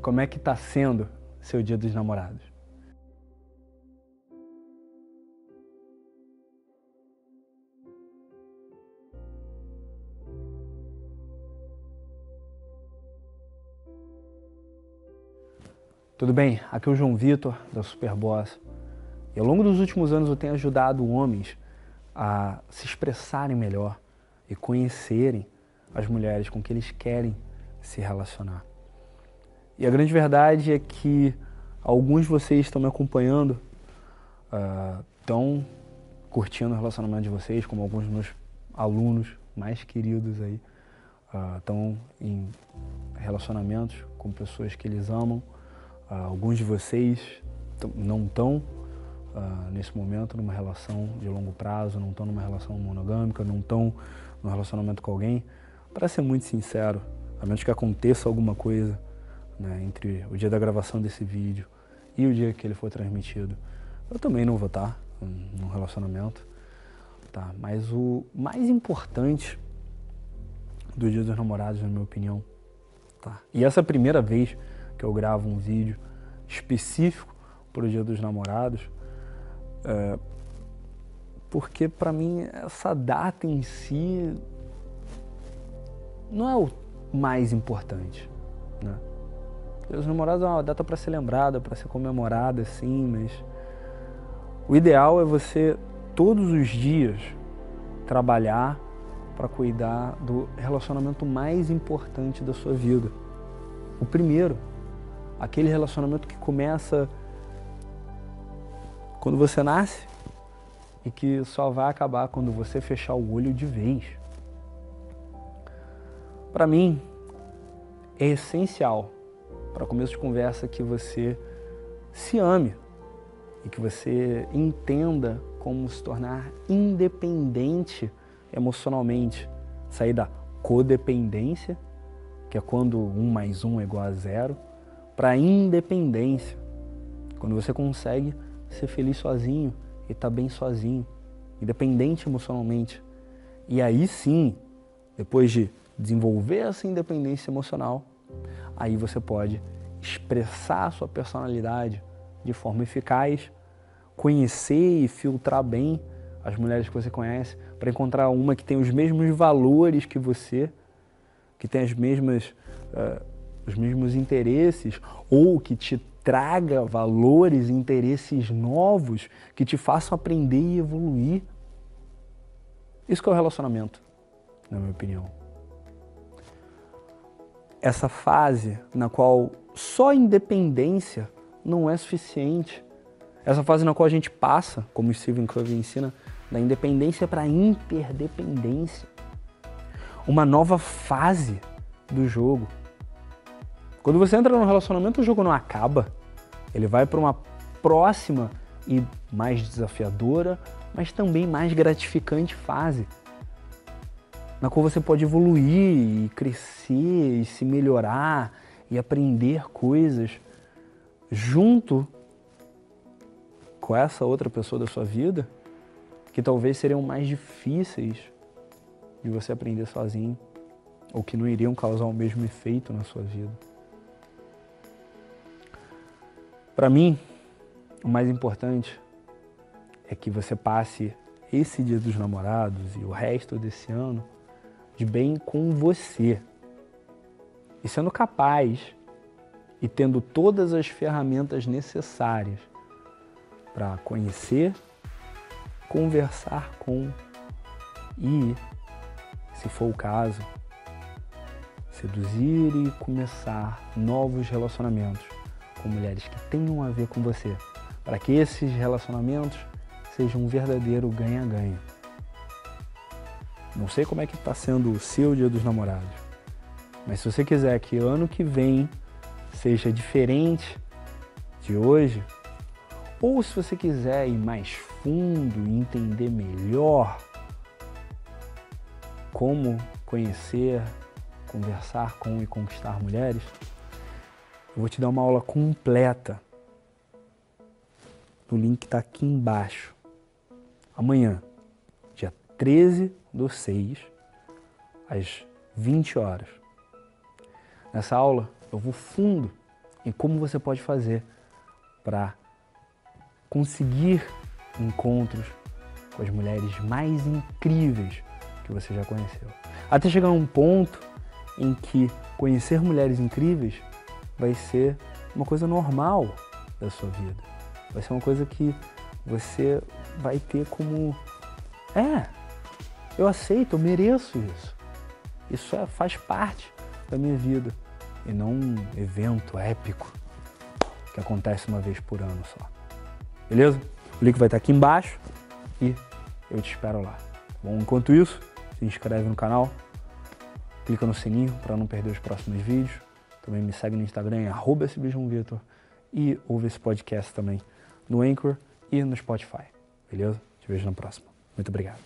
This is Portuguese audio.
Como é que está sendo seu dia dos namorados? Tudo bem? Aqui é o João Vitor, da Superboss. E ao longo dos últimos anos eu tenho ajudado homens a se expressarem melhor e conhecerem as mulheres com que eles querem se relacionar. E a grande verdade é que alguns de vocês estão me acompanhando, estão uh, curtindo o relacionamento de vocês, como alguns dos meus alunos mais queridos aí estão uh, em relacionamentos com pessoas que eles amam Uh, alguns de vocês não estão uh, nesse momento numa relação de longo prazo, não estão numa relação monogâmica, não estão num relacionamento com alguém. Para ser muito sincero, a menos que aconteça alguma coisa né, entre o dia da gravação desse vídeo e o dia que ele for transmitido, eu também não vou estar num relacionamento. Tá? Mas o mais importante do Dia dos Namorados, na minha opinião, tá? e essa é a primeira vez que eu gravo um vídeo específico para o Dia dos Namorados, é, porque para mim essa data em si não é o mais importante, né? Dos Namorados é uma data para ser lembrada, para ser comemorada, sim, mas o ideal é você todos os dias trabalhar para cuidar do relacionamento mais importante da sua vida. O primeiro, aquele relacionamento que começa quando você nasce e que só vai acabar quando você fechar o olho de vez. Para mim, é essencial para começo de conversa que você se ame e que você entenda como se tornar independente emocionalmente, sair da codependência, que é quando um mais um é igual a zero, para independência. Quando você consegue ser feliz sozinho e estar tá bem sozinho, independente emocionalmente. E aí sim, depois de desenvolver essa independência emocional, aí você pode expressar a sua personalidade de forma eficaz, conhecer e filtrar bem as mulheres que você conhece, para encontrar uma que tem os mesmos valores que você, que tem as mesmas uh, os mesmos interesses ou que te traga valores, interesses novos que te façam aprender e evoluir. Isso que é o relacionamento, na minha opinião. Essa fase na qual só independência não é suficiente. Essa fase na qual a gente passa, como o Stephen Covey ensina, da independência para a interdependência. Uma nova fase do jogo. Quando você entra num relacionamento, o jogo não acaba. Ele vai para uma próxima e mais desafiadora, mas também mais gratificante fase. Na qual você pode evoluir e crescer e se melhorar e aprender coisas junto com essa outra pessoa da sua vida que talvez seriam mais difíceis de você aprender sozinho ou que não iriam causar o mesmo efeito na sua vida. Para mim, o mais importante é que você passe esse dia dos namorados e o resto desse ano de bem com você. E sendo capaz e tendo todas as ferramentas necessárias para conhecer, conversar com e, se for o caso, seduzir e começar novos relacionamentos com mulheres que tenham a ver com você, para que esses relacionamentos sejam um verdadeiro ganha-ganha. Não sei como é que está sendo o seu dia dos namorados, mas se você quiser que ano que vem seja diferente de hoje, ou se você quiser ir mais fundo e entender melhor como conhecer, conversar com e conquistar mulheres, eu vou te dar uma aula completa. O link está aqui embaixo. Amanhã, dia 13 do 6, às 20 horas. Nessa aula, eu vou fundo e como você pode fazer para conseguir encontros com as mulheres mais incríveis que você já conheceu. Até chegar a um ponto em que conhecer mulheres incríveis vai ser uma coisa normal da sua vida. Vai ser uma coisa que você vai ter como é, eu aceito, eu mereço isso. Isso é, faz parte da minha vida e não um evento épico que acontece uma vez por ano só. Beleza? O link vai estar aqui embaixo e eu te espero lá. Bom, enquanto isso, se inscreve no canal, clica no sininho para não perder os próximos vídeos. Também me segue no Instagram, arroba Vitor, e ouve esse podcast também no Anchor e no Spotify. Beleza? Te vejo na próxima. Muito obrigado.